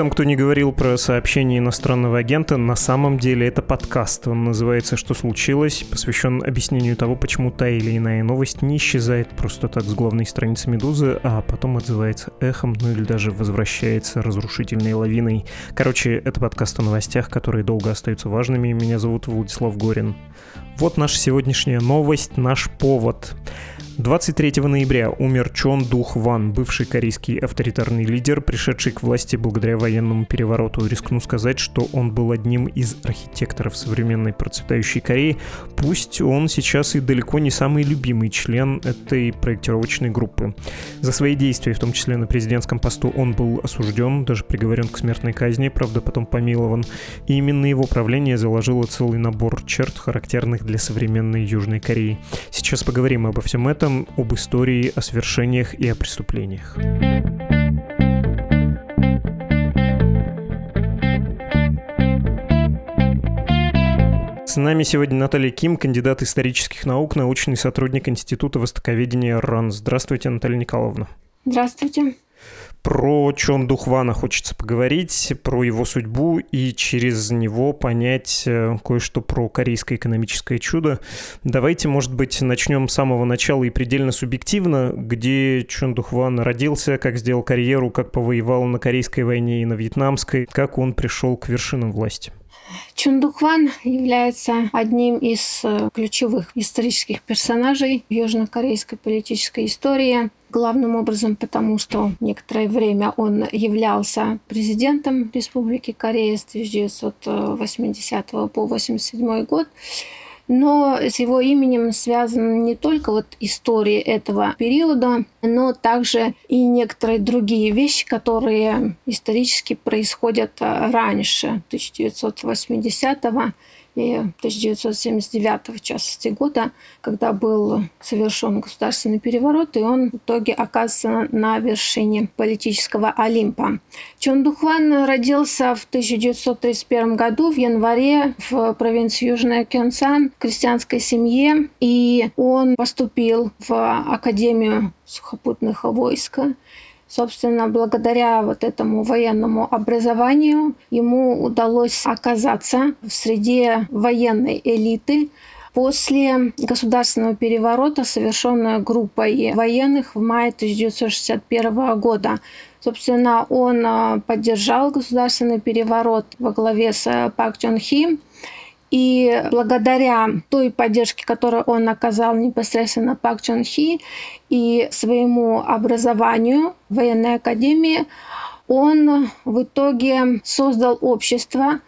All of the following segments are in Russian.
Там кто не говорил про сообщение иностранного агента, на самом деле это подкаст. Он называется «Что случилось?», посвящен объяснению того, почему та или иная новость не исчезает просто так с главной страницы «Медузы», а потом отзывается эхом, ну или даже возвращается разрушительной лавиной. Короче, это подкаст о новостях, которые долго остаются важными. Меня зовут Владислав Горин. Вот наша сегодняшняя новость, наш повод. 23 ноября умер Чон Дух Ван, бывший корейский авторитарный лидер, пришедший к власти благодаря военному перевороту. Рискну сказать, что он был одним из архитекторов современной процветающей Кореи. Пусть он сейчас и далеко не самый любимый член этой проектировочной группы. За свои действия, в том числе на президентском посту, он был осужден, даже приговорен к смертной казни, правда потом помилован. И именно его правление заложило целый набор черт, характерных для современной Южной Кореи. Сейчас поговорим обо всем этом этом об истории, о свершениях и о преступлениях. С нами сегодня Наталья Ким, кандидат исторических наук, научный сотрудник Института востоковедения РАН. Здравствуйте, Наталья Николаевна. Здравствуйте. Про Чон Духвана хочется поговорить, про его судьбу и через него понять э, кое-что про корейское экономическое чудо. Давайте, может быть, начнем с самого начала и предельно субъективно, где Чон Духван родился, как сделал карьеру, как повоевал на Корейской войне и на Вьетнамской, как он пришел к вершинам власти. Чундухван является одним из э, ключевых исторических персонажей южнокорейской политической истории. Главным образом потому, что некоторое время он являлся президентом Республики Корея с 1980 по 1987 год. Но с его именем связана не только вот история этого периода, но также и некоторые другие вещи, которые исторически происходят раньше 1980 -го и 1979 в частности года, когда был совершен государственный переворот, и он в итоге оказывается на вершине политического Олимпа. Чон Духван родился в 1931 году в январе в провинции Южная Кёнсан крестьянской семье, и он поступил в Академию сухопутных войск Собственно, благодаря вот этому военному образованию ему удалось оказаться в среде военной элиты, После государственного переворота, совершенного группой военных в мае 1961 года, собственно, он а, поддержал государственный переворот во главе с Пак Чон Хи. И благодаря той поддержке, которую он оказал непосредственно Пак Чон Хи и своему образованию в военной академии, он в итоге создал общество,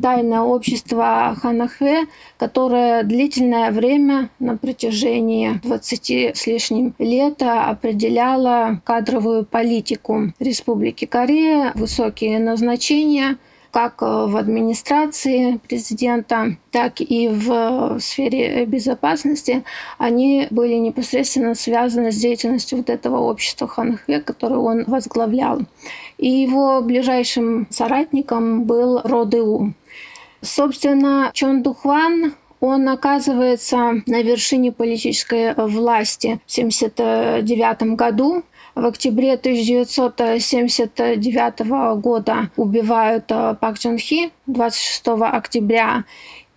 тайное общество Ханахве, которое длительное время на протяжении 20 с лишним лет определяло кадровую политику Республики Корея, высокие назначения – как э, в администрации президента, так и в сфере безопасности, они были непосредственно связаны с деятельностью вот этого общества Ханхве, которое он возглавлял. И его ближайшим соратником был Родеу. Собственно, Чон Духван он оказывается на вершине политической власти в 1979 году. В октябре 1979 года убивают э, Пак Чон Хи 26 октября.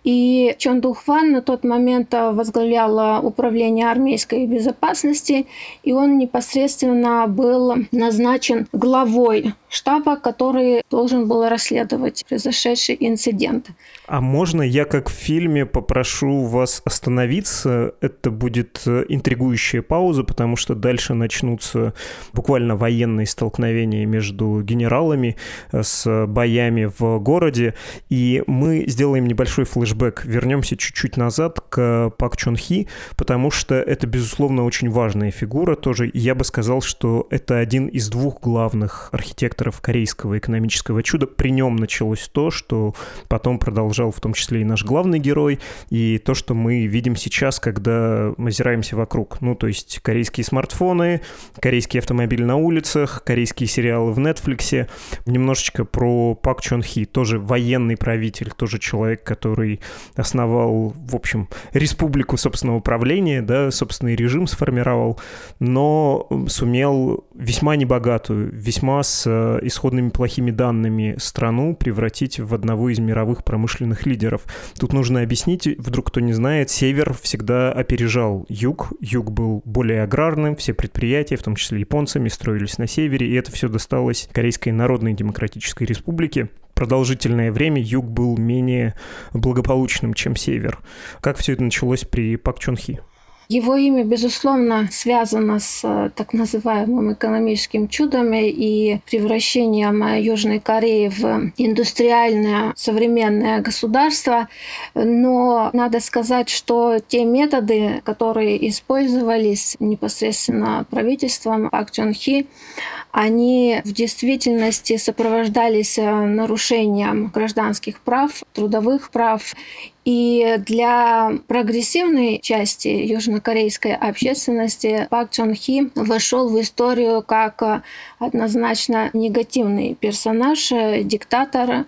И Чон Духван на тот момент э, возглавлял э, управление армейской безопасности, и он непосредственно был назначен главой штаба, который должен был расследовать произошедший инцидент. А можно я, как в фильме, попрошу вас остановиться? Это будет э, интригующая пауза, потому что дальше начнутся буквально военные столкновения между генералами с боями в городе, и мы сделаем небольшой флешбэк. Вернемся чуть-чуть назад к Пак Чон Хи, потому что это, безусловно, очень важная фигура тоже. Я бы сказал, что это один из двух главных архитекторов корейского экономического чуда. При нем началось то, что потом продолжал в том числе и наш главный герой, и то, что мы видим сейчас, когда озираемся вокруг. Ну, то есть корейские смартфоны, корейские автомобили на улицах, корейские сериалы в Netflix. Немножечко про Пак Чон Хи, тоже военный правитель, тоже человек, который основал, в общем, республику собственного правления, да, собственный режим сформировал, но сумел весьма небогатую, весьма с э, исходными плохими данными страну превратить в одного из мировых промышленных лидеров. Тут нужно объяснить, вдруг кто не знает, север всегда опережал юг. Юг был более аграрным, все предприятия, в том числе японцами, строились на севере, и это все досталось Корейской Народной Демократической Республике продолжительное время юг был менее благополучным, чем север. Как все это началось при Пак Чон Хи? Его имя, безусловно, связано с э, так называемым экономическим чудом и превращением Южной Кореи в индустриальное современное государство. Но надо сказать, что те методы, которые использовались непосредственно правительством Пак Чон Хи, они в действительности сопровождались э, нарушением гражданских прав, трудовых прав. И для прогрессивной части южнокорейской общественности Пак Чон Хи вошел в историю как однозначно негативный персонаж, диктатор,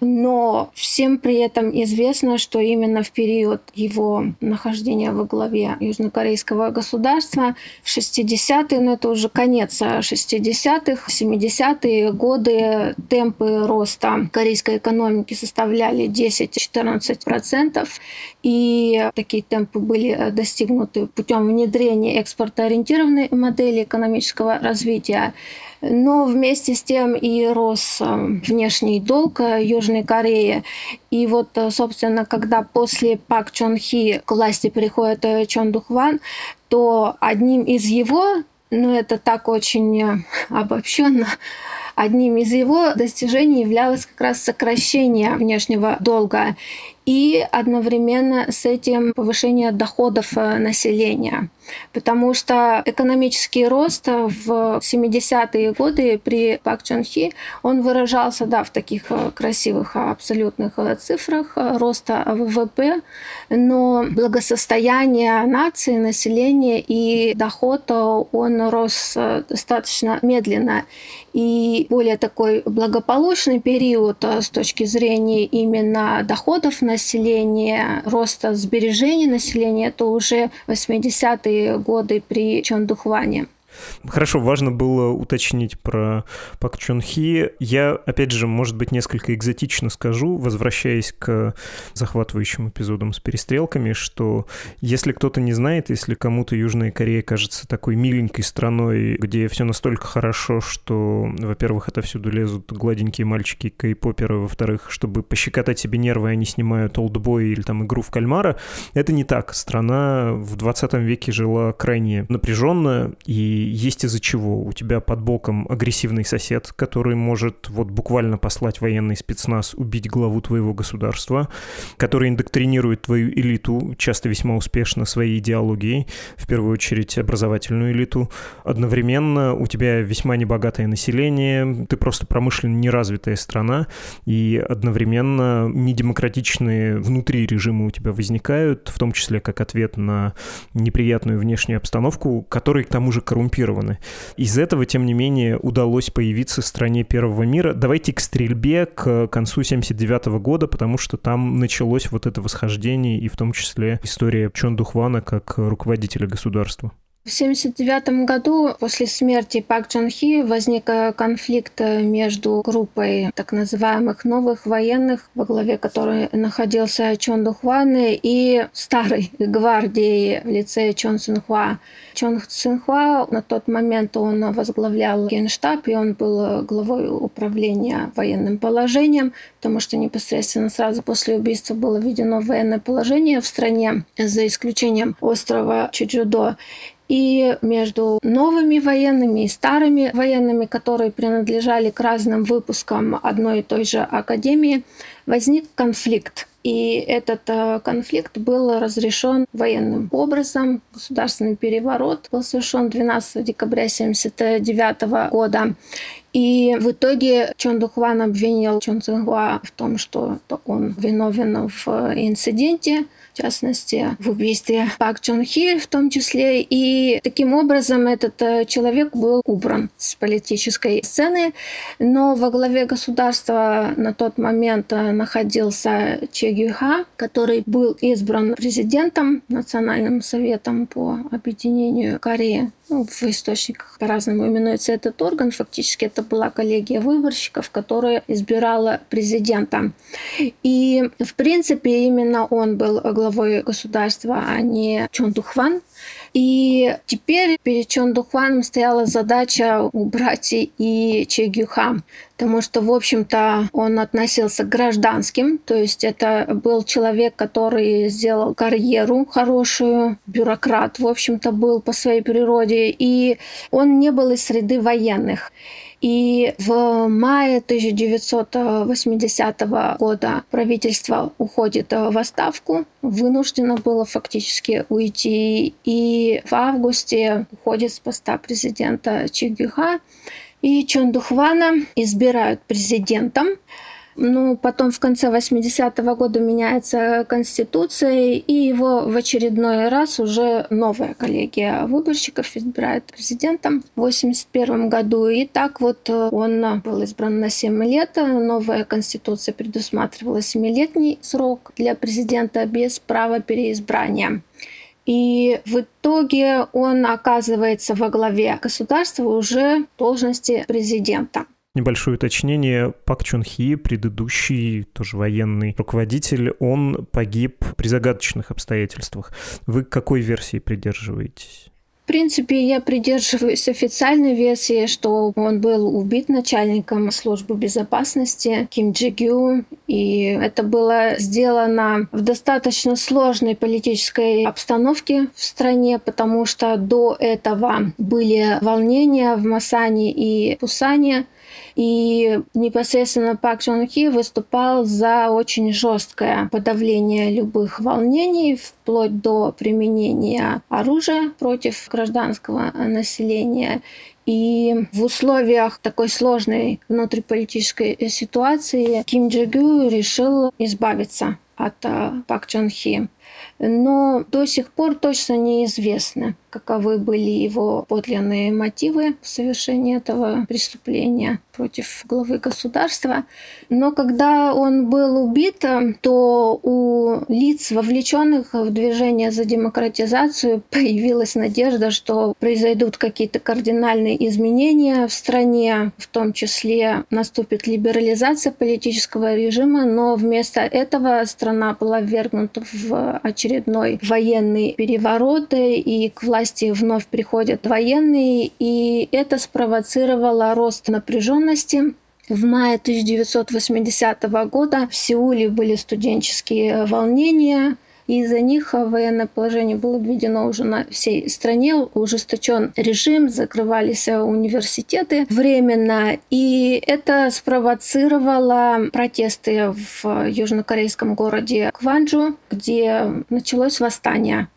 но всем при этом известно, что именно в период его нахождения во главе южнокорейского государства в 60-е, ну это уже конец 60-х, 70-е годы темпы роста корейской экономики составляли 10-14%, и такие темпы были э, достигнуты путем внедрения экспортоориентированной модели экономического развития. Но вместе с тем и рос э, внешний долг э, Южной Кореи. И вот, собственно, когда после Пак Чон Хи к власти приходит Чон Дух Ван, то одним из его, ну это так очень обобщенно, одним из его достижений являлось как раз сокращение внешнего долга и одновременно с этим повышение доходов э, населения. Потому что экономический рост в 70-е годы при Пак Чон Хи, он выражался да, в таких э, красивых абсолютных э, цифрах роста ВВП, но благосостояние нации, населения и доход, он рос достаточно медленно. И более такой благополучный период с точки зрения именно доходов населения, роста сбережений населения, это уже 80-е годы при Чондухване. Хорошо, важно было уточнить про Пак Чон Хи. Я, опять же, может быть, несколько экзотично скажу, возвращаясь к захватывающим эпизодам с перестрелками, что если кто-то не знает, если кому-то Южная Корея кажется такой миленькой страной, где все настолько хорошо, что, во-первых, отовсюду лезут гладенькие мальчики кей-поперы, во-вторых, чтобы пощекотать себе нервы, они снимают олдбой или там игру в кальмара, это не так. Страна в 20 веке жила крайне напряженно, и есть из-за чего. У тебя под боком агрессивный сосед, который может вот буквально послать военный спецназ, убить главу твоего государства, который индоктринирует твою элиту, часто весьма успешно своей идеологией, в первую очередь образовательную элиту. Одновременно у тебя весьма небогатое население, ты просто промышленно неразвитая страна, и одновременно недемократичные внутри режимы у тебя возникают, в том числе как ответ на неприятную внешнюю обстановку, который к тому же коррумпирует коррумпированы. Из этого, тем не менее, удалось появиться в стране первого мира. Давайте к стрельбе к концу 79 года, потому что там началось вот это восхождение и в том числе история Чон Духвана как руководителя государства. В 1979 году после смерти Пак Чон Хи возник э, конфликт э, между группой так называемых новых военных, во главе которой находился Чон Духван, и старой гвардией в лице Чон Сунхуа. Чон Сунхуа на тот момент он возглавлял генштаб, и он был главой управления военным положением, потому что непосредственно сразу после убийства было введено военное положение в стране, за исключением острова Чуджудо и между новыми военными и старыми военными, которые принадлежали к разным выпускам одной и той же академии, возник конфликт. И этот э, конфликт был разрешен военным образом. Государственный переворот был совершен 12 декабря 1979 года. И в итоге Чон Духван обвинил Чон Цингуа в том, что он виновен в инциденте, в частности, в убийстве Пак Чон Хи в том числе. И таким образом этот э, человек был убран с политической сцены. Но во главе государства на тот момент э, находился Че Гюха, который был избран президентом Национальным советом по объединению Кореи в источниках по-разному именуется этот орган. Фактически это была коллегия выборщиков, которая избирала президента. И, в принципе, именно он был главой государства, а не Чон Духван. И теперь перед Чон Духваном стояла задача убрать и Че Гюха, потому что, в общем-то, он относился к гражданским, то есть это был человек, который сделал карьеру хорошую, бюрократ, в общем-то, был по своей природе, и он не был из среды военных. И в мае 1980 года правительство уходит в отставку, вынуждено было фактически уйти. И в августе уходит с поста президента Чигюха. И Чон Духвана избирают президентом. Ну, потом в конце 80-го года меняется конституция, и его в очередной раз уже новая коллегия выборщиков избирает президентом в 81 году. И так вот он был избран на 7 лет. Новая конституция предусматривала 7-летний срок для президента без права переизбрания. И в итоге он оказывается во главе государства уже в должности президента. Небольшое уточнение. Пак Чун Хи, предыдущий тоже военный руководитель, он погиб при загадочных обстоятельствах. Вы к какой версии придерживаетесь? В принципе, я придерживаюсь официальной версии, что он был убит начальником службы безопасности Ким Джи Гю, и это было сделано в достаточно сложной политической обстановке в стране, потому что до этого были волнения в Масане и Пусане, и непосредственно Пак Чон Хи выступал за очень жесткое подавление любых волнений, вплоть до применения оружия против гражданского населения. И в условиях такой сложной внутриполитической ситуации Ким Джи Гю решил избавиться от э, Пак Чон Хи но до сих пор точно неизвестно, каковы были его подлинные мотивы в совершении этого преступления против главы государства. Но когда он был убит, то у лиц, вовлеченных в движение за демократизацию, появилась надежда, что произойдут какие-то кардинальные изменения в стране, в том числе наступит либерализация политического режима, но вместо этого страна была ввергнута в очередной военный переворот, и к власти вновь приходят военные, и это спровоцировало рост напряженности. В мае 1980 года в Сеуле были студенческие волнения, и из-за них военное положение было введено уже на всей стране, ужесточен режим, закрывались университеты временно, и это спровоцировало протесты в южнокорейском городе Кванджу, где началось восстание.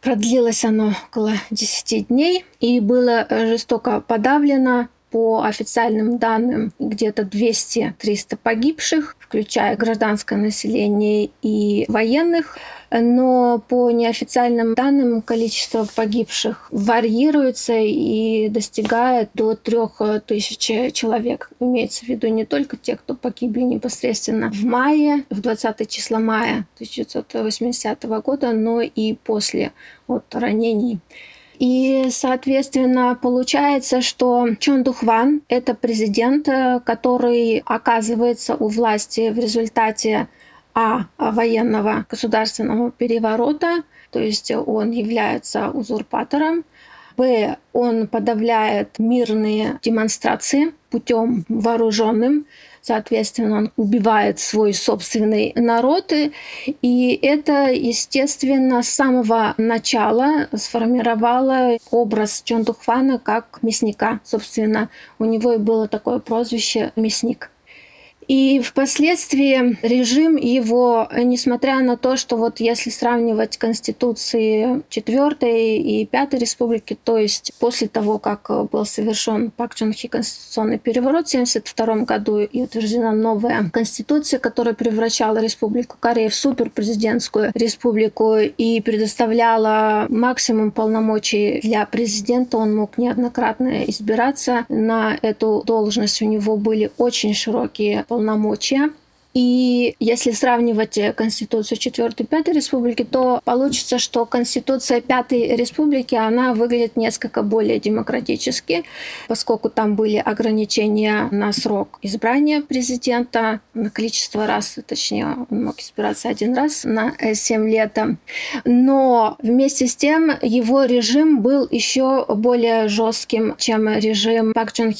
Продлилось оно около 10 дней и было жестоко подавлено. По официальным данным где-то 200-300 погибших, включая гражданское население и военных но по неофициальным данным количество погибших варьируется и достигает до трех тысяч человек. Имеется в виду не только те, кто погибли непосредственно в мае, в 20 числа мая 1980 года, но и после от ранений. И, соответственно, получается, что Чон Духван — это президент, который оказывается у власти в результате а военного государственного переворота, то есть он является узурпатором, Б. Он подавляет мирные демонстрации путем вооруженным, соответственно, он убивает свой собственный народ, и это, естественно, с самого начала сформировало образ Чон Тухвана как мясника. Собственно, у него и было такое прозвище «мясник». И впоследствии режим его, несмотря на то, что вот если сравнивать Конституции 4 и 5 республики, то есть после того, как был совершен Пак Чон Хи конституционный переворот в 1972 году и утверждена новая конституция, которая превращала Республику Корея в суперпрезидентскую республику и предоставляла максимум полномочий для президента. Он мог неоднократно избираться на эту должность. У него были очень широкие полномочия полномочия. И если сравнивать Конституцию 4 и 5 республики, то получится, что Конституция 5 республики, она выглядит несколько более демократически, поскольку там были ограничения на срок избрания президента, на количество раз, точнее, он мог избираться один раз на 7 лет. Но вместе с тем его режим был еще более жестким, чем режим Пак Чон.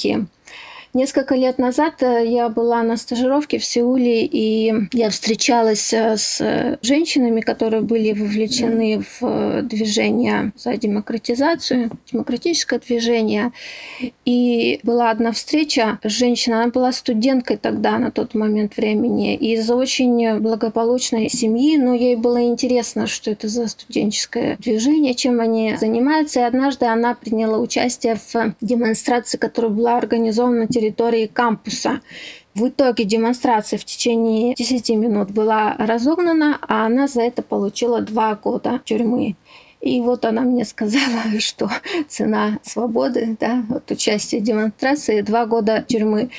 Несколько лет назад э, я была на стажировке в Сеуле, и я встречалась э, с женщинами, которые были вовлечены в э, движение за демократизацию, демократическое движение. И была одна встреча с женщиной, она была студенткой тогда, на тот момент времени, из очень благополучной семьи, но ей было интересно, что это за студенческое движение, чем они занимаются. И однажды она приняла участие в демонстрации, которая была организована территории кампуса. В итоге демонстрация в течение 10 минут была разогнана, а она за это получила два года тюрьмы. И вот она мне сказала, что цена свободы, да, вот участие в демонстрации, два года тюрьмы.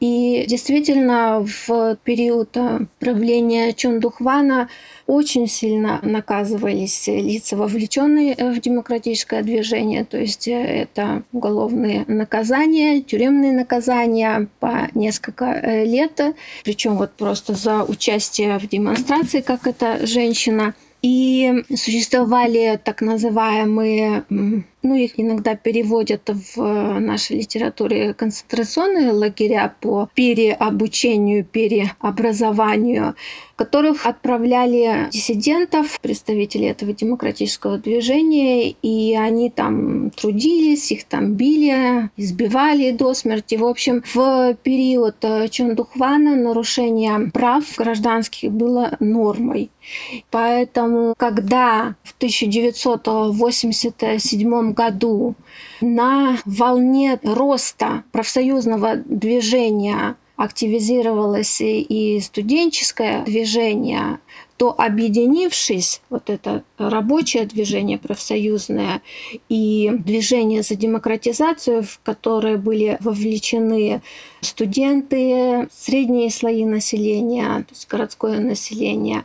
И действительно, в период правления Чондухвана очень сильно наказывались лица, вовлеченные в демократическое движение. То есть э, это уголовные наказания, тюремные наказания по несколько э, лет. Причем вот просто за участие в демонстрации, как эта женщина – и существовали так называемые ну, их иногда переводят в э, нашей литературе концентрационные лагеря по переобучению, переобразованию, которых отправляли диссидентов, представителей этого демократического движения, и они там трудились, их там били, избивали до смерти. В общем, в период э, Чондухвана нарушение прав гражданских было нормой. Поэтому, когда в 1987 году на волне роста профсоюзного движения активизировалось и студенческое движение, то объединившись, вот это рабочее движение профсоюзное и движение за демократизацию, в которое были вовлечены студенты, средние слои населения, то есть городское население,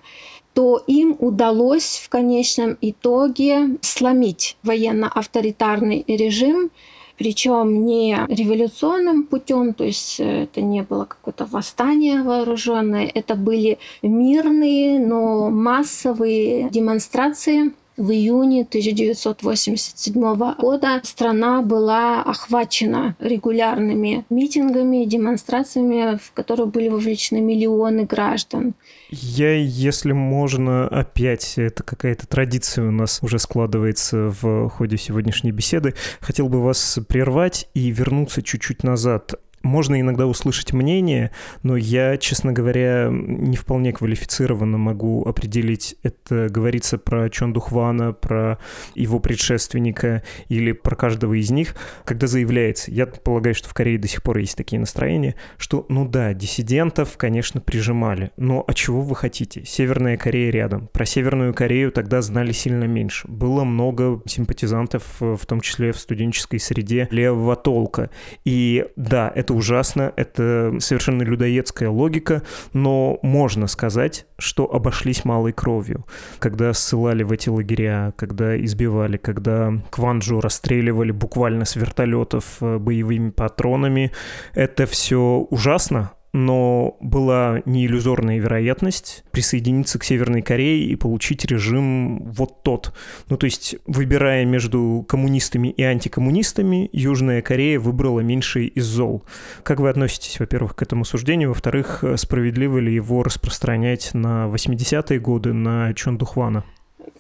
то им удалось в конечном итоге сломить военно-авторитарный режим, причем не революционным путем, то есть э, это не было какое-то восстание вооруженное, это были мирные, но массовые демонстрации в июне 1987 года страна была охвачена регулярными митингами, демонстрациями, в которые были вовлечены миллионы граждан. Я, если можно, опять, это какая-то традиция у нас уже складывается в ходе сегодняшней беседы, хотел бы вас прервать и вернуться чуть-чуть назад можно иногда услышать мнение, но я, честно говоря, не вполне квалифицированно могу определить, это говорится про Чондухвана, про его предшественника или про каждого из них, когда заявляется, я полагаю, что в Корее до сих пор есть такие настроения, что, ну да, диссидентов, конечно, прижимали, но а чего вы хотите? Северная Корея рядом. Про Северную Корею тогда знали сильно меньше. Было много симпатизантов, в том числе в студенческой среде левого толка. И да, это ужасно, это совершенно людоедская логика, но можно сказать, что обошлись малой кровью. Когда ссылали в эти лагеря, когда избивали, когда Кванджу расстреливали буквально с вертолетов э, боевыми патронами, это все ужасно, но была не иллюзорная вероятность присоединиться к Северной Корее и получить режим вот тот. Ну, то есть, выбирая между коммунистами и антикоммунистами, Южная Корея выбрала меньший из зол. Как вы относитесь, во-первых, к этому суждению? Во-вторых, справедливо ли его распространять на 80-е годы на Чондухвана?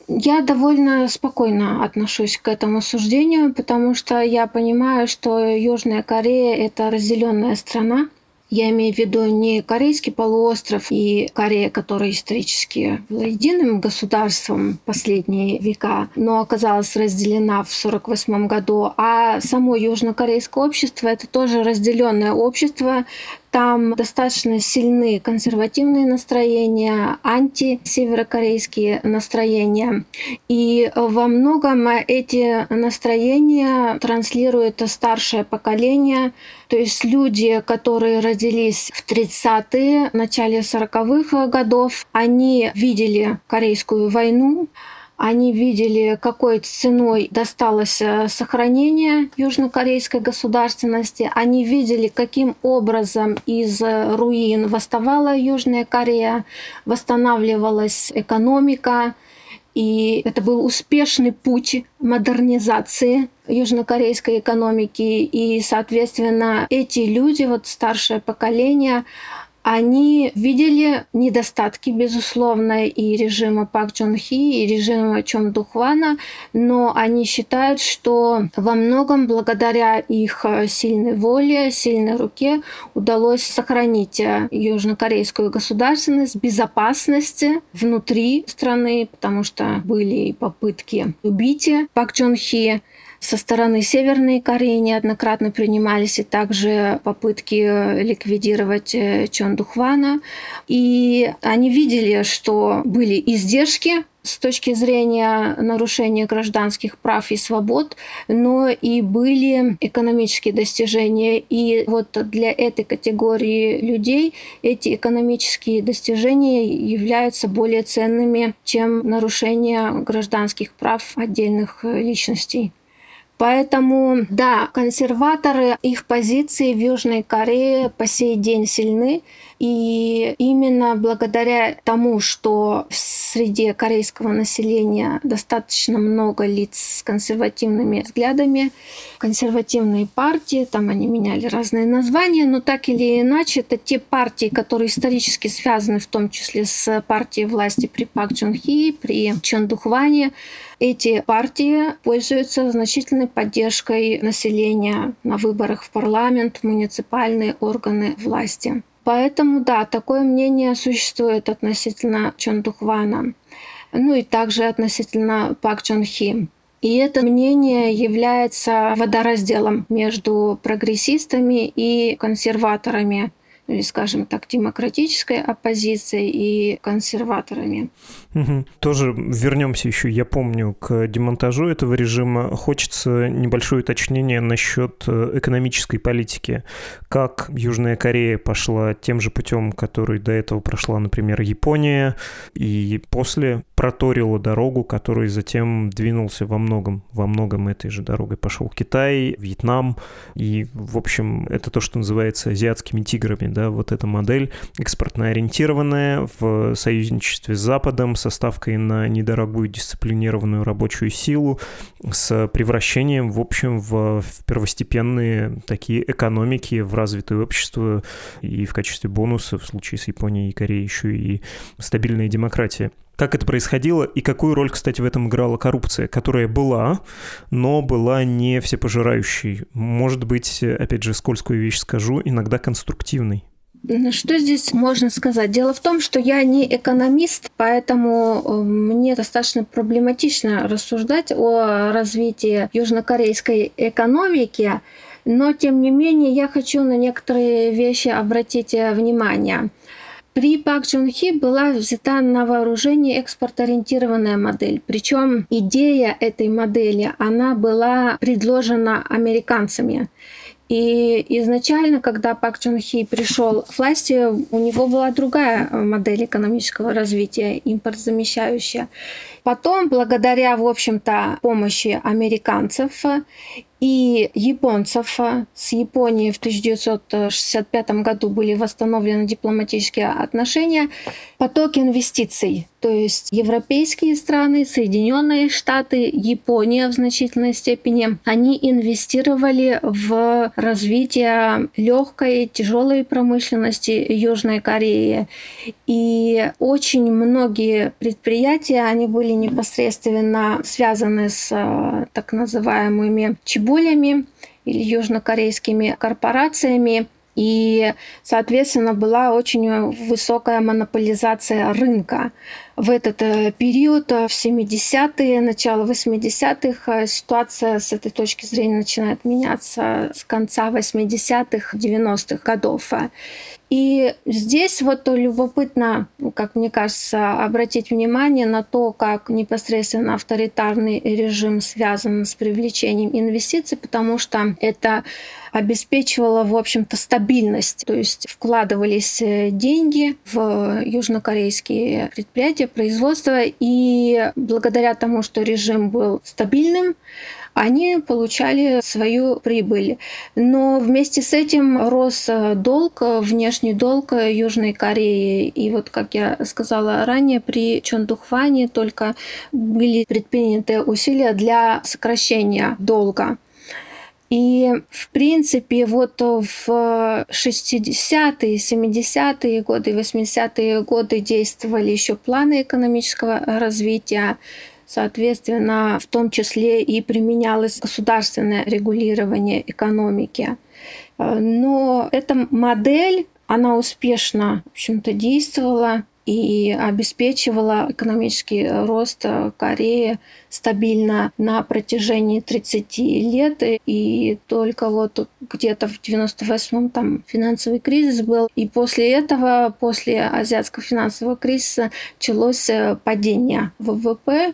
Я довольно спокойно отношусь к этому суждению, потому что я понимаю, что Южная Корея – это разделенная страна, Я имею в виду не Корейский полуостров и Корея, которая исторически была единым государством последние века, но оказалась разделена в 1948 году, а само южнокорейское общество – это тоже разделенное общество, там достаточно сильные консервативные настроения, антисеверокорейские настроения. И во многом эти настроения транслирует старшее поколение, то есть люди, которые родились в 30-е, начале 40-х годов, они видели Корейскую войну, они видели, какой ценой досталось э, сохранение южнокорейской государственности. Они видели, каким образом из руин восставала Южная Корея, восстанавливалась экономика. И это был успешный путь модернизации южнокорейской экономики. И, соответственно, эти люди, вот старшее поколение, они видели недостатки, безусловно, и режима Пак Чон Хи, и режима Чон Духвана, но они считают, что во многом благодаря их сильной воле, сильной руке удалось сохранить южнокорейскую государственность, безопасность внутри страны, потому что были попытки убить Пак Чон Хи, со стороны Северной Кореи неоднократно принимались и также попытки ликвидировать э, Чон Духвана. И они видели, что были издержки с точки зрения нарушения гражданских прав и свобод, но и были экономические достижения. И вот для этой категории людей эти экономические достижения являются более ценными, чем нарушение гражданских прав отдельных личностей. Поэтому, да, консерваторы, их позиции в Южной Корее по сей день сильны. И именно благодаря тому, что в среде корейского населения достаточно много лиц с консервативными взглядами, консервативные партии, там они меняли разные названия, но так или иначе, это те партии, которые исторически связаны в том числе с партией власти при Пак Чон Хи, при Чон Духване, эти партии пользуются значительной поддержкой населения на выборах в парламент, муниципальные органы власти. Поэтому, да, такое мнение существует относительно Чон Духвана, ну и также относительно Пак Чон Хи. И это мнение является водоразделом между прогрессистами и консерваторами или, скажем так, демократической оппозицией и консерваторами. Угу. Тоже вернемся еще, я помню, к демонтажу этого режима. Хочется небольшое уточнение насчет э, экономической политики. Как Южная Корея пошла тем же путем, который до этого прошла, например, Япония, и после проторила дорогу, который затем двинулся во многом, во многом этой же дорогой пошел Китай, Вьетнам, и, в общем, это то, что называется азиатскими тиграми, да, вот эта модель экспортно ориентированная в союзничестве с Западом, со ставкой на недорогую дисциплинированную рабочую силу, с превращением, в общем, в, в первостепенные такие экономики, в развитое общество и в качестве бонуса в случае с Японией и Кореей еще и стабильная демократия. Как это происходило и какую роль, кстати, в этом играла коррупция, которая была, но была не всепожирающей. Может быть, опять же, скользкую вещь скажу, иногда конструктивной. Что здесь можно сказать? Дело в том, что я не экономист, поэтому э, мне достаточно проблематично рассуждать о развитии южнокорейской экономики, но тем не менее я хочу на некоторые вещи обратить э, внимание. При Пак Чун Хи была взята на вооружение экспорт-ориентированная модель. Причем идея этой модели, она была предложена американцами. И изначально, когда Пак Чун Хи пришел к власти, у него была другая модель экономического развития, импортзамещающая. Потом, благодаря, в общем-то, помощи американцев и японцев. С Японией в 1965 году были восстановлены дипломатические отношения. Поток инвестиций, то есть европейские страны, Соединенные Штаты, Япония в значительной степени, они инвестировали в развитие легкой, тяжелой промышленности Южной Кореи. И очень многие предприятия, они были непосредственно связаны с э, так называемыми чебу Монополиями или южнокорейскими корпорациями. И, соответственно, была очень высокая монополизация рынка. В этот э, период, э, в 70-е, начало 80-х, э, ситуация с этой точки зрения начинает меняться с конца 80-х, 90-х годов. И здесь вот любопытно, как мне кажется, обратить внимание на то, как непосредственно авторитарный режим связан с привлечением инвестиций, потому что это обеспечивало, в общем-то, стабильность. То есть вкладывались деньги в южнокорейские предприятия, производства, и благодаря тому, что режим был стабильным, они получали свою прибыль. Но вместе с этим рос э, долг, э, внешний долг Южной Кореи. И вот, как я сказала ранее, при Чондухване только были предприняты усилия для сокращения долга. И, в принципе, вот в 60-е, 70-е годы, 80-е годы действовали еще планы экономического развития. Соответственно, в том числе и применялось государственное регулирование экономики. Но эта модель, она успешно, в общем-то, действовала и обеспечивала экономический рост Кореи стабильно на протяжении 30 лет. И только вот где-то в 98-м там финансовый кризис был. И после этого, после азиатского финансового кризиса, началось э, падение ВВП.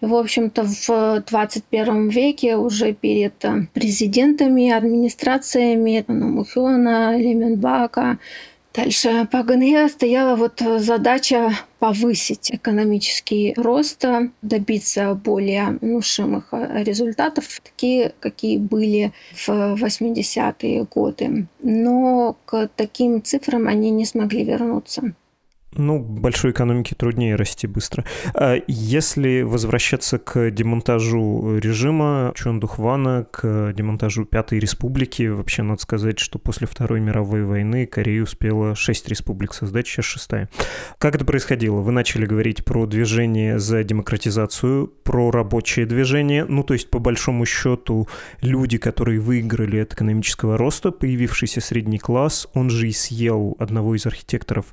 В общем-то, в 21 веке уже перед э, президентами, администрациями Мухиона, Леменбака, Дальше по ГНЕ стояла вот задача повысить экономический рост, добиться более внушимых результатов, такие, какие были в 80-е годы. Но к таким цифрам они не смогли вернуться. Ну, большой экономике труднее расти быстро. А если возвращаться к демонтажу режима Чондухвана, к демонтажу Пятой Республики, вообще надо сказать, что после Второй мировой войны Корея успела шесть республик создать, сейчас шестая. Как это происходило? Вы начали говорить про движение за демократизацию, про рабочее движение. Ну, то есть, по большому счету, люди, которые выиграли от экономического роста, появившийся средний класс, он же и съел одного из архитекторов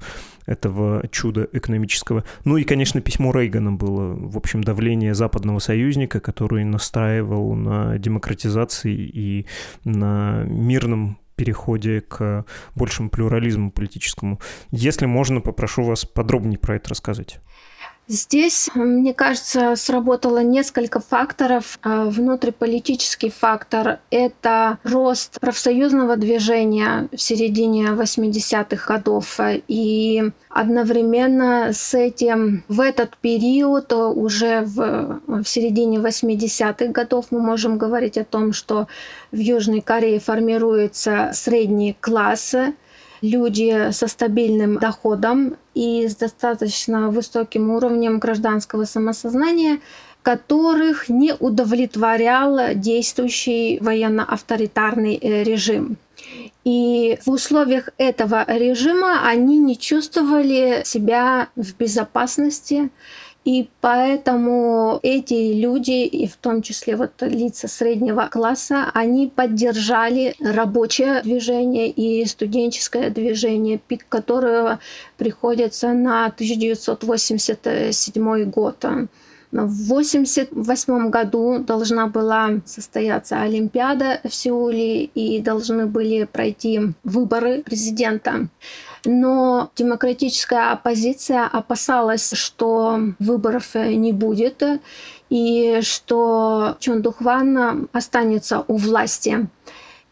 этого чуда экономического. Ну и, конечно, письмо Рейгана было, в общем, давление западного союзника, который настраивал на демократизации и на мирном переходе к большему плюрализму политическому. Если можно, попрошу вас подробнее про это рассказать. Здесь, мне кажется, сработало несколько факторов. А, внутриполитический фактор — это рост профсоюзного движения в середине 80-х годов. И одновременно с этим в этот период, уже в, в середине 80-х годов, мы можем говорить о том, что в Южной Корее формируется средний класс, люди со стабильным доходом и с достаточно высоким уровнем гражданского самосознания, которых не удовлетворял действующий военно-авторитарный э, режим. И в условиях этого режима они не чувствовали себя в безопасности, и поэтому эти люди, и в том числе вот лица среднего класса, они поддержали рабочее движение и студенческое движение, пик которого приходится на 1987 год. В 1988 году должна была состояться Олимпиада в Сеуле и должны были пройти выборы президента но демократическая оппозиция опасалась, что выборов не будет и что Чон Духван останется у власти.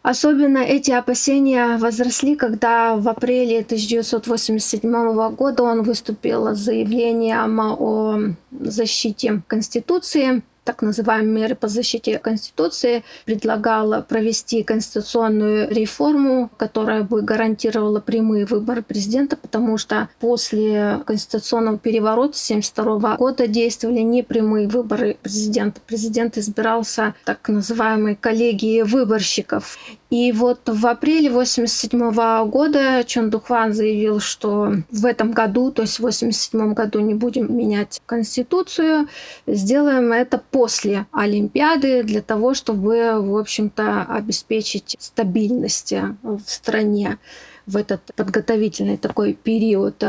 Особенно эти опасения возросли, когда в апреле 1987 года он выступил с заявлением о защите Конституции так называемые меры по защите Конституции, предлагала провести конституционную реформу, которая бы гарантировала прямые выборы президента, потому что после конституционного переворота 1972 года действовали непрямые выборы президента. Президент избирался так называемой коллегией выборщиков. И вот в апреле 1987 года Чон Духван заявил, что в этом году, то есть в 1987 году не будем менять Конституцию, сделаем это после Олимпиады для того, чтобы, в общем-то, обеспечить стабильность в стране в этот подготовительный такой период.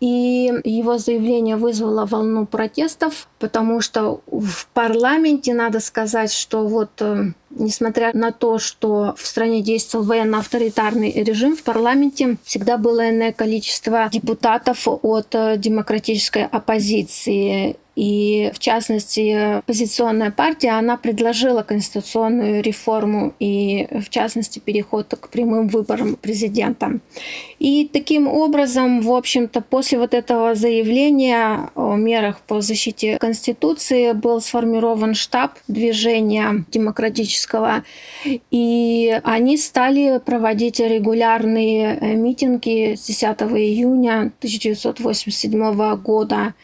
И его заявление вызвало волну протестов, потому что в парламенте, надо сказать, что вот э, несмотря на то, что в стране действовал военно-авторитарный режим, в парламенте всегда было иное количество депутатов от э, демократической оппозиции. И, в частности, оппозиционная партия, она предложила конституционную реформу и, в частности, переход к прямым выборам президента. И таким образом, в общем-то, после вот этого заявления о мерах по защите Конституции был сформирован штаб движения демократического, и они стали проводить регулярные митинги с 10 июня 1987 года.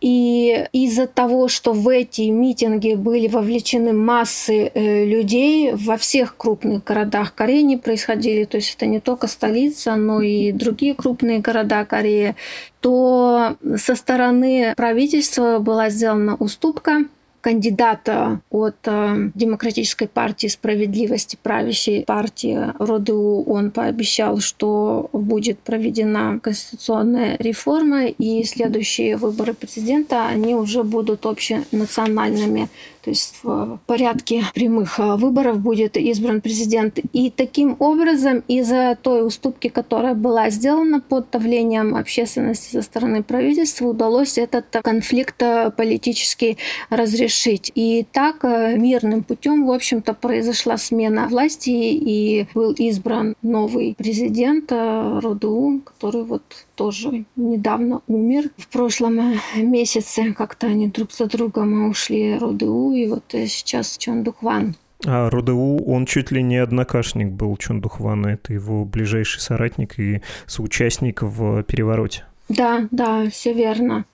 И из-за того, что в эти митинги были вовлечены массы э, людей во всех крупных городах Кореи не происходили, то есть это не только столица, но и другие крупные города Кореи, то со стороны правительства была сделана уступка кандидата от э, Демократической партии справедливости, правящей партии РОДУ, он пообещал, что будет проведена конституционная реформа, и следующие выборы президента, они уже будут общенациональными. То есть в порядке прямых э, выборов будет избран президент. И таким образом, из-за той уступки, которая была сделана под давлением общественности со стороны правительства, удалось этот конфликт э, политически разрешить. И так э, мирным путем, в общем-то, произошла смена власти и был избран новый президент РОДУ, который вот тоже недавно умер. В прошлом месяце как-то они друг за другом ушли РОДУ, и вот сейчас Чон Духван. А РОДУ, он чуть ли не однокашник был Чон Духвана, это его ближайший соратник и соучастник в перевороте. Да, да, все верно.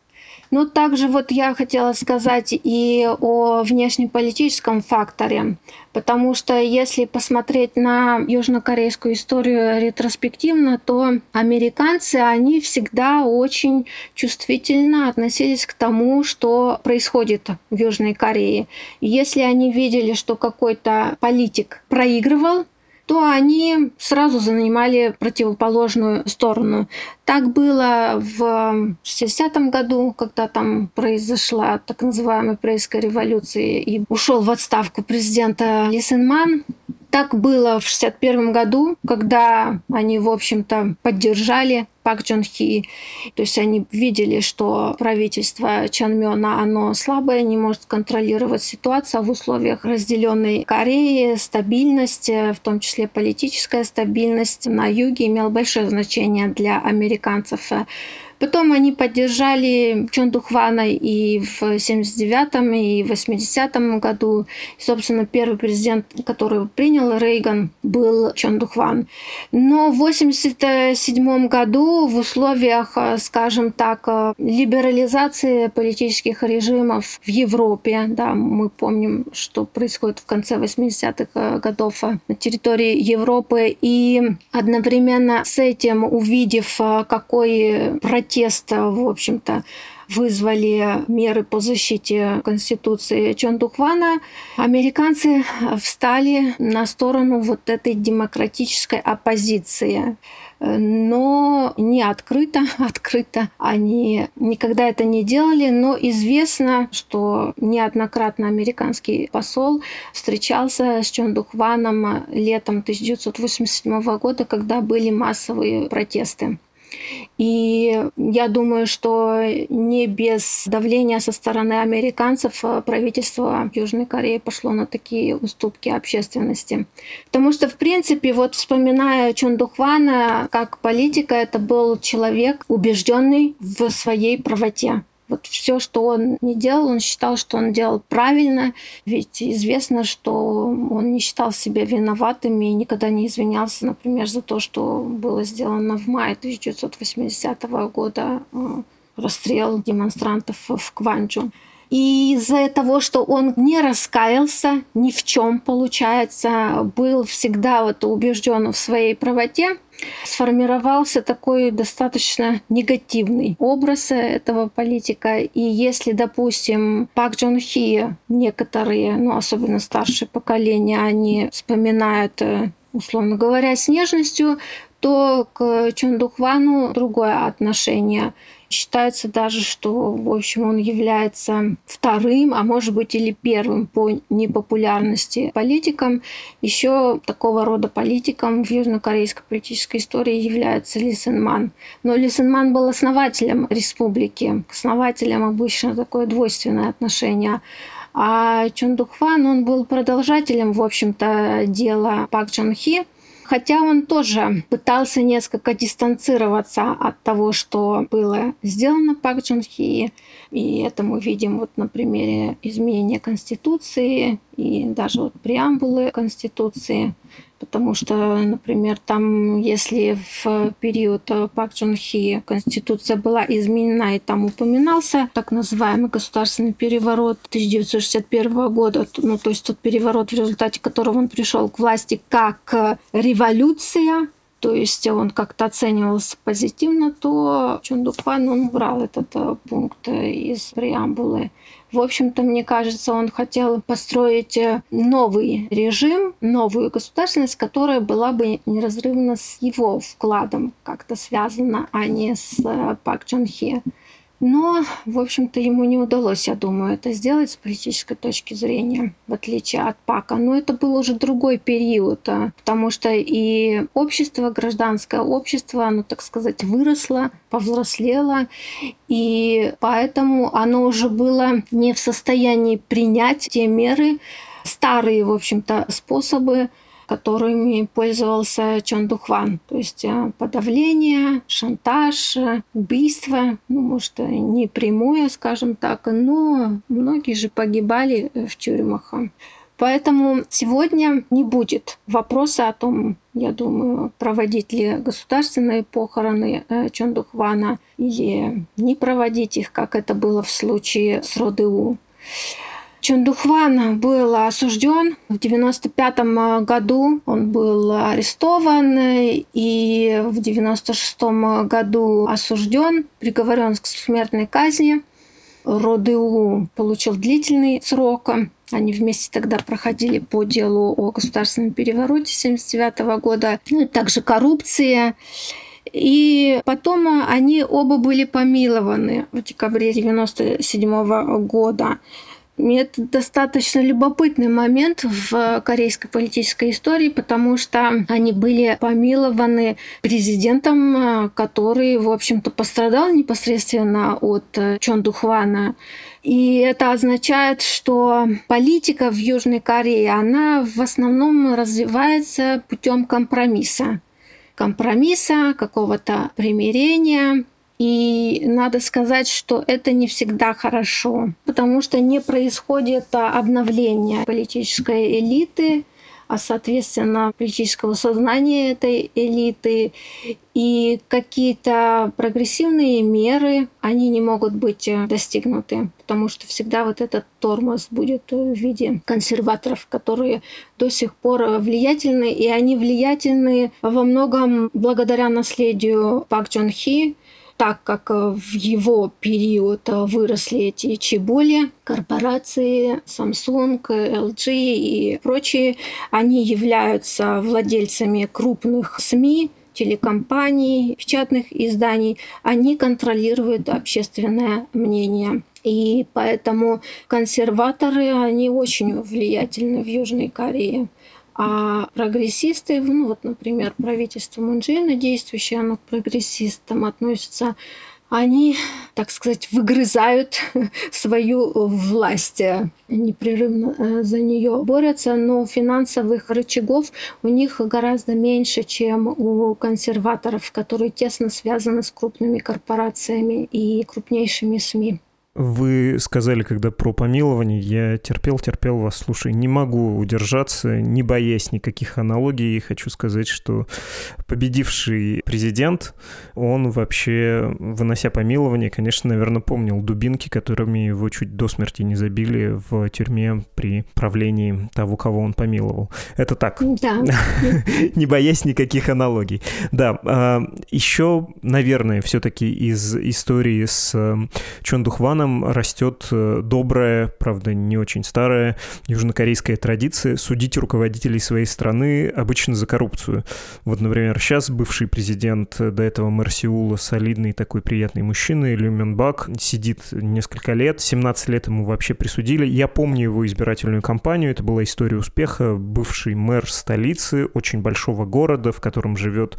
Ну, также вот я хотела сказать и о внешнеполитическом факторе, потому что если посмотреть на южнокорейскую историю ретроспективно, то американцы, они всегда очень чувствительно относились к тому, что происходит в Южной Корее. если они видели, что какой-то политик проигрывал, то они сразу занимали противоположную сторону. Так было в 60-м году, когда там произошла так называемая Корейская революция и ушел в отставку президента Ли Сен Ман. Так было в 61 году, когда они, в общем-то, поддержали Пак Джон Хи. То есть они видели, что правительство Чан Мёна, оно слабое, не может контролировать ситуацию в условиях разделенной Кореи. Стабильность, в том числе политическая стабильность на юге имела большое значение для американцев. Потом они поддержали Чон Духвана и в 79-м, и в 80-м году. И, собственно, первый президент, который принял Рейган, был Чон Духван. Но в 87 году в условиях, скажем так, либерализации политических режимов в Европе, да, мы помним, что происходит в конце 80-х годов на территории Европы, и одновременно с этим, увидев, какой против протеста, в общем-то, вызвали меры по защите Конституции Чондуквана, американцы встали на сторону вот этой демократической оппозиции. Но не открыто, открыто они никогда это не делали, но известно, что неоднократно американский посол встречался с Чондукваном летом 1987 года, когда были массовые протесты. И я думаю, что не без давления со стороны американцев э, правительство Южной Кореи пошло на такие уступки общественности. Потому что, в принципе, вот вспоминая Чон Духвана как политика, это был человек убежденный в своей правоте. Вот все, что он не делал, он считал, что он делал правильно, ведь известно, что он не считал себя виноватым и никогда не извинялся, например, за то, что было сделано в мае 1980 года э, расстрел демонстрантов в Кванчу. И из-за того, что он не раскаялся ни в чем, получается, был всегда вот убежден в своей правоте, сформировался такой достаточно негативный образ этого политика. И если, допустим, Пак Джон Хи, некоторые, ну, особенно старшее поколение, они вспоминают э, условно говоря, с нежностью, то к Чондухвану другое отношение. Считается даже, что, в общем, он является вторым, а может быть или первым по непопулярности политиком. Еще такого рода политиком в южнокорейской политической истории является Ли Сен Ман. Но Ли Сен Ман был основателем республики. К основателям обычно такое двойственное отношение. А Чон Духван, он был продолжателем, в общем-то, дела Пак Чон Хи, Хотя он тоже пытался несколько дистанцироваться от того, что было сделано Пак Джун Хи. И это мы видим вот на примере изменения Конституции и даже вот преамбулы Конституции. Потому что, например, там, если в период Пак Чон Хи Конституция была изменена и там упоминался так называемый государственный переворот 1961 года, ну, то есть тот переворот, в результате которого он пришел к власти как революция, то есть он как-то оценивался позитивно, то Чундукван, он брал этот э, пункт из преамбулы. В общем-то, мне кажется, он хотел построить э, новый режим, новую государственность, которая была бы неразрывно с его вкладом как-то связана, а не с э, Пак Чон Хе. Но, в общем-то, ему не удалось, я думаю, это сделать с политической точки зрения, в отличие от Пака. Но это был уже другой период, а, потому что и общество, гражданское общество, оно, так сказать, выросло, повзрослело, и поэтому оно уже было не в состоянии принять те меры, старые, в общем-то, способы которыми пользовался Чон Духван. То есть э, подавление, шантаж, убийство, ну, может, не прямое, скажем так, но многие же погибали э, в тюрьмах. Поэтому сегодня не будет вопроса о том, я думаю, проводить ли государственные похороны э, Чондухвана или не проводить их, как это было в случае с Родеу. Чундухван был осужден в 95 году. Он был арестован и в 96 году осужден, приговорен к смертной казни. Родеу получил длительный срок. Они вместе тогда проходили по делу о государственном перевороте 1979 года, ну и также коррупция. И потом они оба были помилованы в декабре 1997 года. Это достаточно любопытный момент в корейской политической истории, потому что они были помилованы президентом, который, в общем-то, пострадал непосредственно от Чон Духвана. И это означает, что политика в Южной Корее, она в основном развивается путем компромисса. Компромисса, какого-то примирения, и надо сказать, что это не всегда хорошо, потому что не происходит обновление политической элиты, а, соответственно, политического сознания этой элиты. И какие-то прогрессивные меры, они не могут быть достигнуты, потому что всегда вот этот тормоз будет в виде консерваторов, которые до сих пор влиятельны, и они влиятельны во многом благодаря наследию Пак Джон Хи, так как э, в его период э, выросли эти чеболи, корпорации Samsung, LG и прочие, они являются владельцами крупных СМИ, телекомпаний, печатных изданий, они контролируют общественное мнение. И поэтому консерваторы, они очень влиятельны в Южной Корее. А прогрессисты, ну вот, например, правительство Мунджина действующее, оно к прогрессистам относится, они, так сказать, выгрызают свою власть, непрерывно э, за нее борются, но финансовых рычагов у них гораздо меньше, чем у консерваторов, которые тесно связаны с крупными корпорациями и крупнейшими СМИ. Вы сказали, когда про помилование, я терпел, терпел вас. Слушай, не могу удержаться, не боясь никаких аналогий. Хочу сказать, что победивший президент, он вообще, вынося помилование, конечно, наверное, помнил дубинки, которыми его чуть до смерти не забили в тюрьме при правлении того, кого он помиловал. Это так. Да. Не боясь никаких аналогий. Да, а, еще, наверное, все-таки из истории с Чондухваном Казахстаном растет э, добрая, правда, не очень старая южнокорейская традиция судить руководителей своей страны обычно за коррупцию. Вот, например, сейчас бывший президент, э, до этого мэр Сеула, солидный такой приятный мужчина, Лю Бак, сидит несколько лет, 17 лет ему вообще присудили. Я помню его избирательную кампанию, это была история успеха. Бывший мэр столицы, очень большого города, в котором живет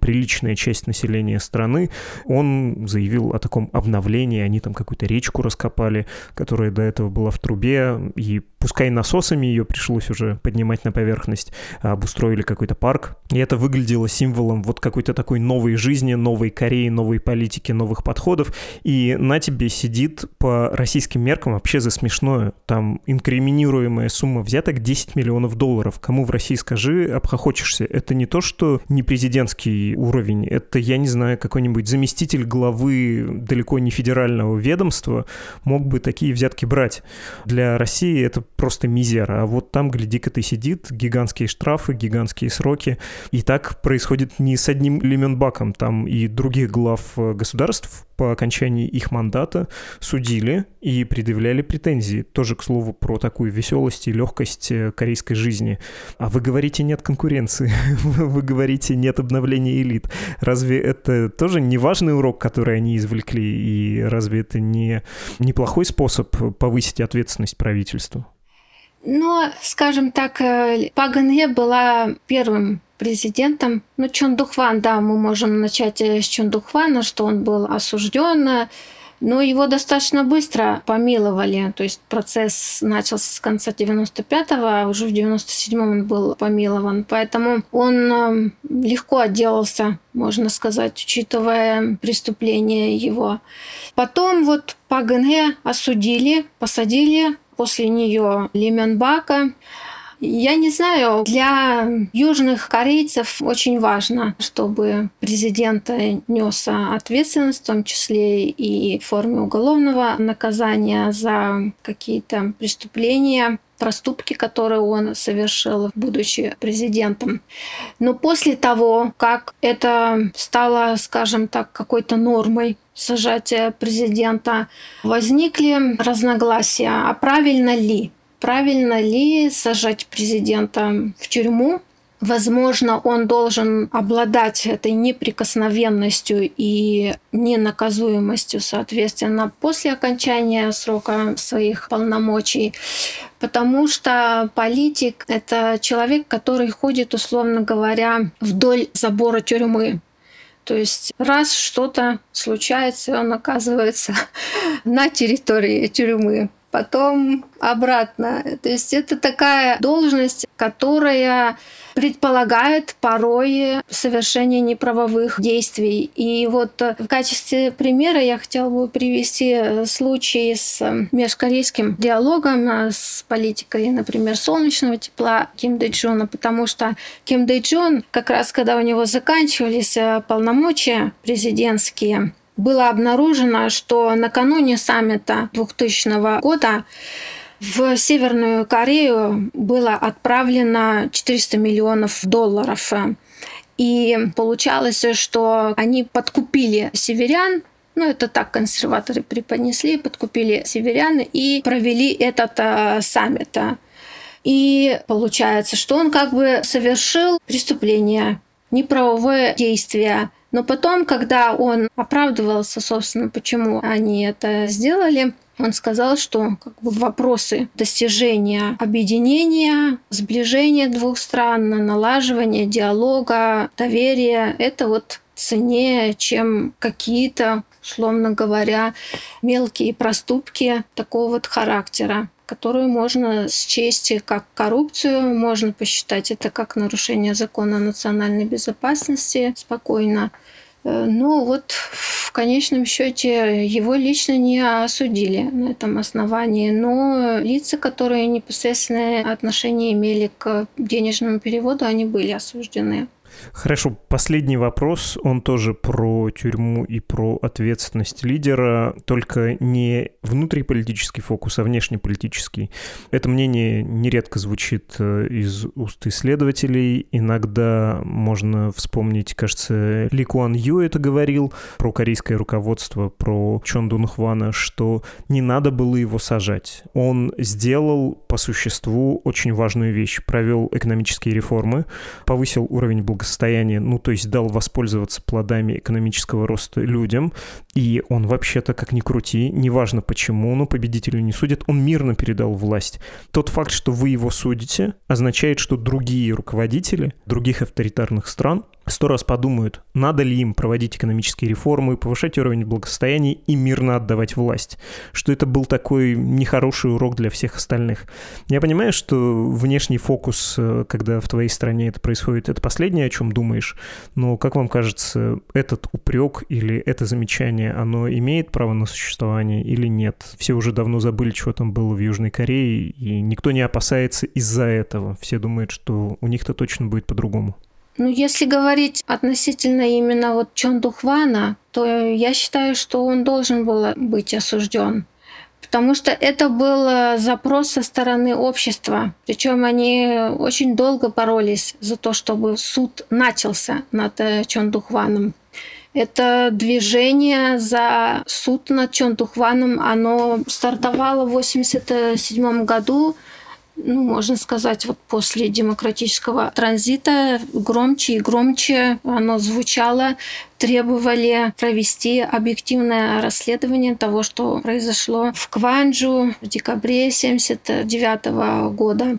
приличная часть населения страны, он заявил о таком обновлении, они там какую-то речку раскопали, которая до этого была в трубе, и пускай насосами ее пришлось уже поднимать на поверхность, а обустроили какой-то парк. И это выглядело символом вот какой-то такой новой жизни, новой Кореи, новой политики, новых подходов. И на тебе сидит по российским меркам вообще за смешное. Там инкриминируемая сумма взяток 10 миллионов долларов. Кому в России скажи, обхохочешься. Это не то, что не президентский уровень, это, я не знаю, какой-нибудь заместитель главы далеко не федерального ведомства мог бы такие взятки брать. Для России это просто мизера. А вот там, гляди-ка, ты сидит, гигантские штрафы, гигантские сроки. И так происходит не с одним Леменбаком. Там и других глав э, государств по окончании их мандата судили и предъявляли претензии. Тоже, к слову, про такую веселость и легкость э, корейской жизни. А вы говорите нет конкуренции, вы говорите нет обновления элит. Разве это тоже не важный урок, который они извлекли? И разве это не неплохой способ повысить ответственность правительству? Но, скажем так, э, Паганге была первым президентом. Ну, Чондухван, да, мы можем начать э, с Чондухвана, что он был осужден, но его достаточно быстро помиловали. То есть процесс начался с конца 95-го, а уже в 97-м он был помилован. Поэтому он э, легко отделался, можно сказать, учитывая преступление его. Потом вот Пагэнге осудили, посадили после нее Лименбака. Я не знаю, для южных корейцев очень важно, чтобы президент нес ответственность, в том числе и в форме уголовного наказания за какие-то преступления проступки, которые он совершил, будучи президентом. Но после того, как это стало, скажем так, какой-то нормой сажать президента, возникли разногласия, а правильно ли правильно ли сажать президента в тюрьму. Возможно, он должен обладать этой неприкосновенностью и ненаказуемостью, соответственно, после окончания срока своих полномочий. Потому что политик – это человек, который ходит, условно говоря, вдоль забора тюрьмы. То есть раз что-то случается, он оказывается на территории тюрьмы потом обратно. То есть это такая должность, которая предполагает порой совершение неправовых действий. И вот в качестве примера я хотела бы привести случай с межкорейским диалогом с политикой, например, солнечного тепла Ким Дэ Джона, потому что Ким Дэ Джон, как раз когда у него заканчивались полномочия президентские, было обнаружено, что накануне саммита 2000 года в Северную Корею было отправлено 400 миллионов долларов. И получалось, что они подкупили северян, ну, это так консерваторы преподнесли, подкупили северян и провели этот а, саммит. И получается, что он как бы совершил преступление, неправовое действие. Но потом, когда он оправдывался, собственно, почему они это сделали, он сказал, что как бы, вопросы достижения объединения, сближения двух стран, налаживания диалога, доверия – это вот ценнее, чем какие-то, условно говоря, мелкие проступки такого вот характера которую можно счесть как коррупцию, можно посчитать это как нарушение закона национальной безопасности спокойно. Э, но вот в конечном счете его лично не осудили на этом основании, но лица, которые непосредственное отношение имели к денежному переводу, они были осуждены. Хорошо, последний вопрос, он тоже про тюрьму и про ответственность лидера, только не внутриполитический фокус, а внешнеполитический. Это мнение нередко звучит э, из уст исследователей, иногда можно вспомнить, кажется, Ли Куан Ю это говорил про корейское руководство, про Чон Дун Хвана, что не надо было его сажать. Он сделал по существу очень важную вещь, провел экономические реформы, повысил уровень благосостояния благосостояние, ну, то есть дал воспользоваться плодами экономического роста людям, и он вообще-то, как ни крути, неважно почему, но победителю не судят, он мирно передал власть. Тот факт, что вы его судите, означает, что другие руководители других авторитарных стран сто раз подумают, надо ли им проводить экономические реформы, повышать уровень благосостояния и мирно отдавать власть. Что это был такой нехороший урок для всех остальных. Я понимаю, что внешний фокус, э, когда в твоей стране это происходит, это последнее, о чем думаешь. Но, как вам кажется, этот упрек или это замечание, оно имеет право на существование или нет? Все уже давно забыли, что там было в Южной Корее, и никто не опасается из-за этого. Все думают, что у них-то точно будет по-другому. Ну, если говорить относительно именно вот Чон Духвана, то я считаю, что он должен был быть осужден. Потому что это был э, запрос со стороны общества. Причем они очень долго боролись за то, чтобы суд начался над э, Чон Духваном. Это движение за суд над Чон Духваном, оно стартовало в 1987 году ну, можно сказать, вот после демократического транзита громче и громче оно звучало, требовали провести объективное расследование того, что произошло в Кванджу в декабре 1979 года.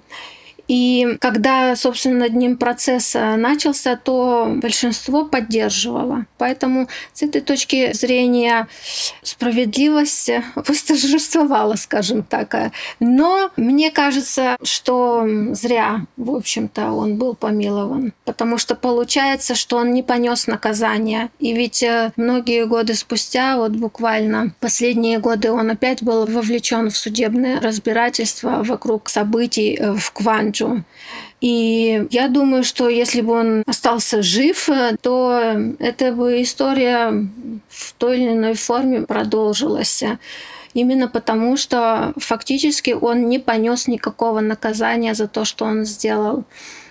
И когда, собственно, над ним процесс э, начался, то большинство поддерживало. Поэтому с этой точки зрения справедливость восторжествовала, скажем так. Но мне кажется, что зря, в общем-то, он был помилован. Потому что получается, что он не понес наказания. И ведь э, многие годы спустя, вот буквально последние годы, он опять был вовлечен в судебное разбирательство вокруг событий э, в Кванджу Кенджу. И я думаю, что если бы он остался жив, то эта бы история в той или иной форме продолжилась. Именно потому, что фактически он не понес никакого наказания за то, что он сделал.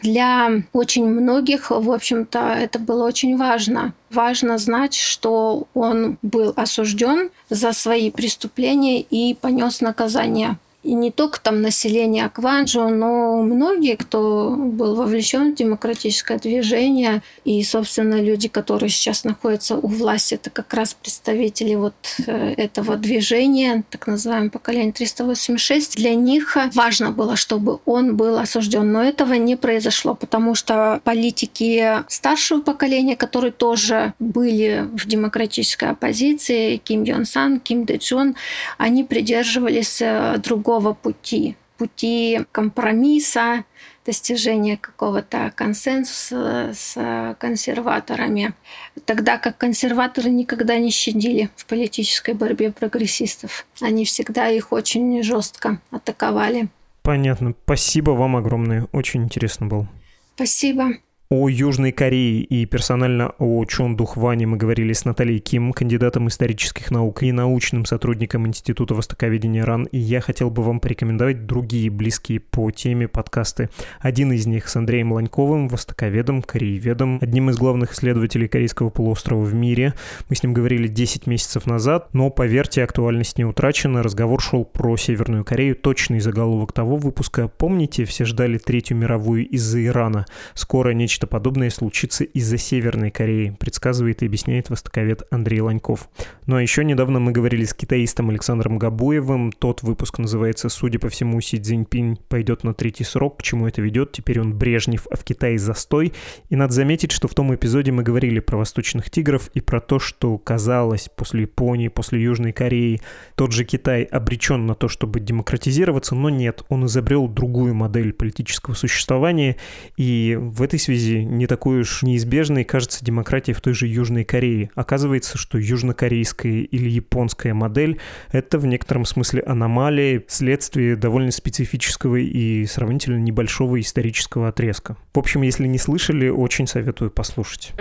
Для очень многих, в общем-то, это было очень важно. Важно знать, что он был осужден за свои преступления и понес наказание и не только там население Акванджо, но многие, кто был вовлечен в демократическое движение, и, собственно, люди, которые сейчас находятся у власти, это как раз представители вот э, этого движения, так называемое поколение 386. Для них важно было, чтобы он был осужден, но этого не произошло, потому что политики старшего поколения, которые тоже были в демократической оппозиции, Ким Йон Сан, Ким Дэ Джон, они придерживались э, другого другого пути, пути компромисса, достижения какого-то консенсуса с консерваторами, тогда как консерваторы никогда не щадили в политической борьбе прогрессистов. Они всегда их очень жестко атаковали. Понятно. Спасибо вам огромное. Очень интересно было. Спасибо. О Южной Корее и персонально о Чон Духване мы говорили с Натальей Ким, кандидатом исторических наук и научным сотрудником Института Востоковедения РАН, и я хотел бы вам порекомендовать другие близкие по теме подкасты. Один из них с Андреем Ланьковым, востоковедом, корееведом, одним из главных исследователей Корейского полуострова в мире. Мы с ним говорили 10 месяцев назад, но, поверьте, актуальность не утрачена. Разговор шел про Северную Корею, точный заголовок того выпуска. Помните, все ждали Третью мировую из-за Ирана. Скоро нечто Нечто подобное случится из-за Северной Кореи, предсказывает и объясняет востоковед Андрей Ланьков. Ну а еще недавно мы говорили с китаистом Александром Габуевым. Тот выпуск называется «Судя по всему, Си Цзиньпинь пойдет на третий срок. К чему это ведет? Теперь он Брежнев, а в Китае застой». И надо заметить, что в том эпизоде мы говорили про восточных тигров и про то, что казалось после Японии, после Южной Кореи, тот же Китай обречен на то, чтобы демократизироваться, но нет, он изобрел другую модель политического существования. И в этой связи гипотезе, не такой уж неизбежной кажется демократия в той же Южной Корее. Оказывается, что южнокорейская или японская модель — это в некотором смысле аномалия, следствие довольно специфического и сравнительно небольшого исторического отрезка. В общем, если не слышали, очень советую послушать.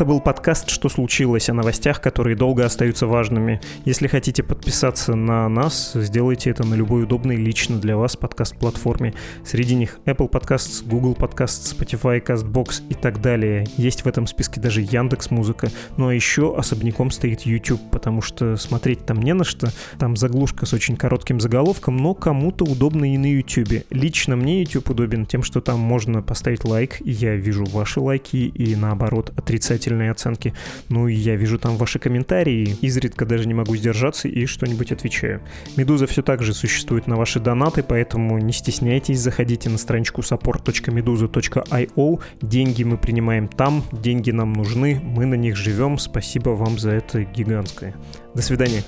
Это был подкаст «Что случилось?» о новостях, которые долго остаются важными. Если хотите подписаться на нас, сделайте это на любой удобной лично для вас подкаст-платформе. Среди них Apple Podcasts, Google Podcasts, Spotify, CastBox и так далее. Есть в этом списке даже Яндекс Музыка. Ну а еще особняком стоит YouTube, потому что смотреть там не на что. Там заглушка с очень коротким заголовком, но кому-то удобно и на YouTube. Лично мне YouTube удобен тем, что там можно поставить лайк, и я вижу ваши лайки, и наоборот отрицать отрицательные оценки. Ну я вижу там ваши комментарии, изредка даже не могу сдержаться и что-нибудь отвечаю. Медуза все так же существует на ваши донаты, поэтому не стесняйтесь, заходите на страничку support.meduza.io. Деньги мы принимаем там, деньги нам нужны, мы на них живем. Спасибо вам за это гигантское. До свидания.